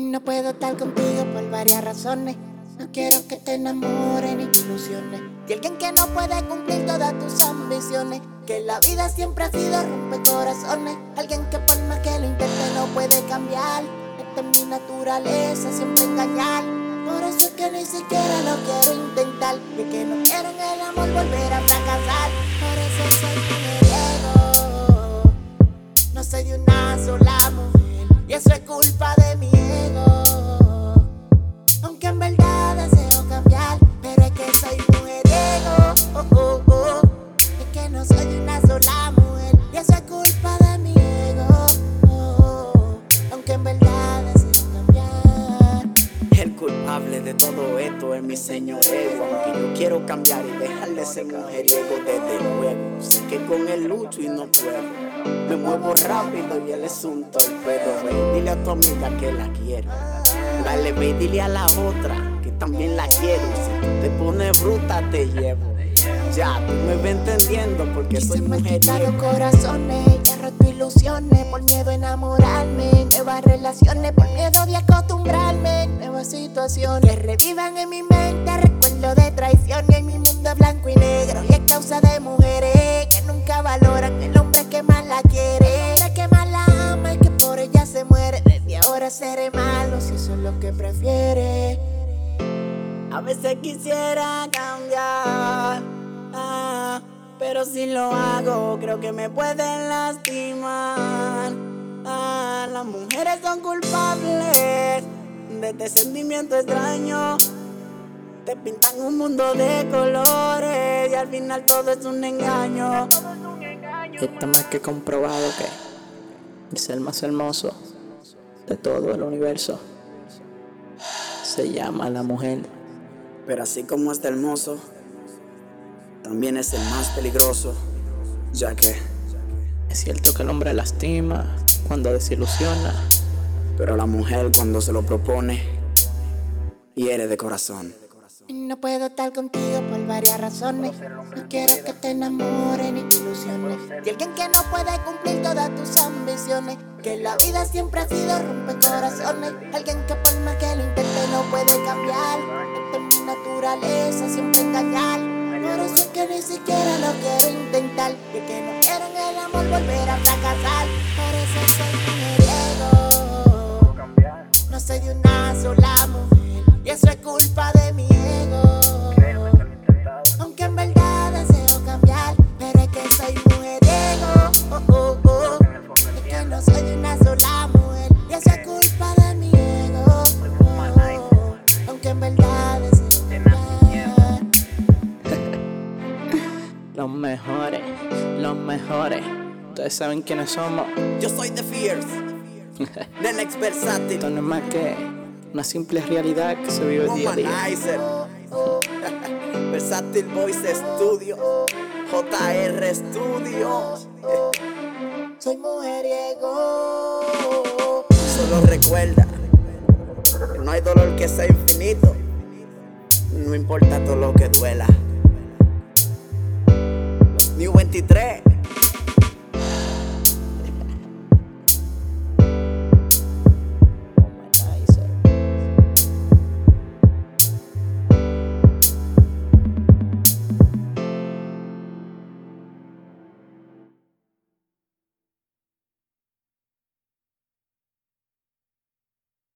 No puedo estar contigo por varias razones. No quiero que te enamores ni te ilusiones. De alguien que no puede cumplir todas tus ambiciones. Que la vida siempre ha sido romper corazones. Alguien que por más que lo intente no puede cambiar. Esta es mi naturaleza, siempre engañar. Por eso es que ni siquiera lo quiero intentar. De que no quiero en el amor volver a fracasar. No soy una sola mujer. Y eso es culpa de mi ego. Oh. Aunque en verdad deseo cambiar. El culpable de todo esto es mi señor ego. Aunque yo quiero cambiar y dejar de ser mujeriego desde luego. Sé que con el lucho y no puedo. Me muevo rápido y él es un torpedo. Ve, dile a tu amiga que la quiero. Dale, ve dile a la otra que también la quiero. Si te pones bruta, te llevo. Ya, tú me ves entendiendo porque soy quitado mujeriego. corazones, ya he roto ilusiones por miedo a enamorarme. Nuevas relaciones por miedo de acostumbrarme. Nuevas situaciones que revivan en mi mente. Recuerdo de traición y en mi mundo blanco y negro. Y es causa de mujeres que nunca valoran el hombre que más la quiere. El hombre que más la ama y que por ella se muere. Desde ahora seré malo si eso es lo que prefiere. A veces quisiera cambiar, pero si lo hago creo que me pueden lastimar. Ah, las mujeres son culpables de este sentimiento extraño. Te pintan un mundo de colores y al final todo es un engaño. Está más que comprobado que el ser más hermoso de todo el universo se llama la mujer. Pero así como es hermoso, también es el más peligroso, ya que Es cierto que el hombre lastima cuando desilusiona, Pero la mujer cuando se lo propone, hiere de corazón. No puedo estar contigo por varias razones. No quiero que te enamores ni te ilusiones. De alguien que no puede cumplir todas tus ambiciones. Que la vida siempre ha sido romper corazones. Alguien que por más que lo intente no puede cambiar. Esta es mi naturaleza, siempre engañar. Eso es que ni siquiera lo quiero intentar. De que no quiero en el amor volver a fracasar. Por eso soy mujeriego. No soy de una sola mujer. Y eso es culpa de mi ego. Mejores, los mejores. Ustedes saben quiénes somos. Yo soy The Fierce, The Next Versátil, Esto no es más que una simple realidad que se vive día a día. Versátil Voice Studio, JR Studio. Soy mujeriego. Solo recuerda que no hay dolor que sea infinito, no importa todo lo que duela. 23.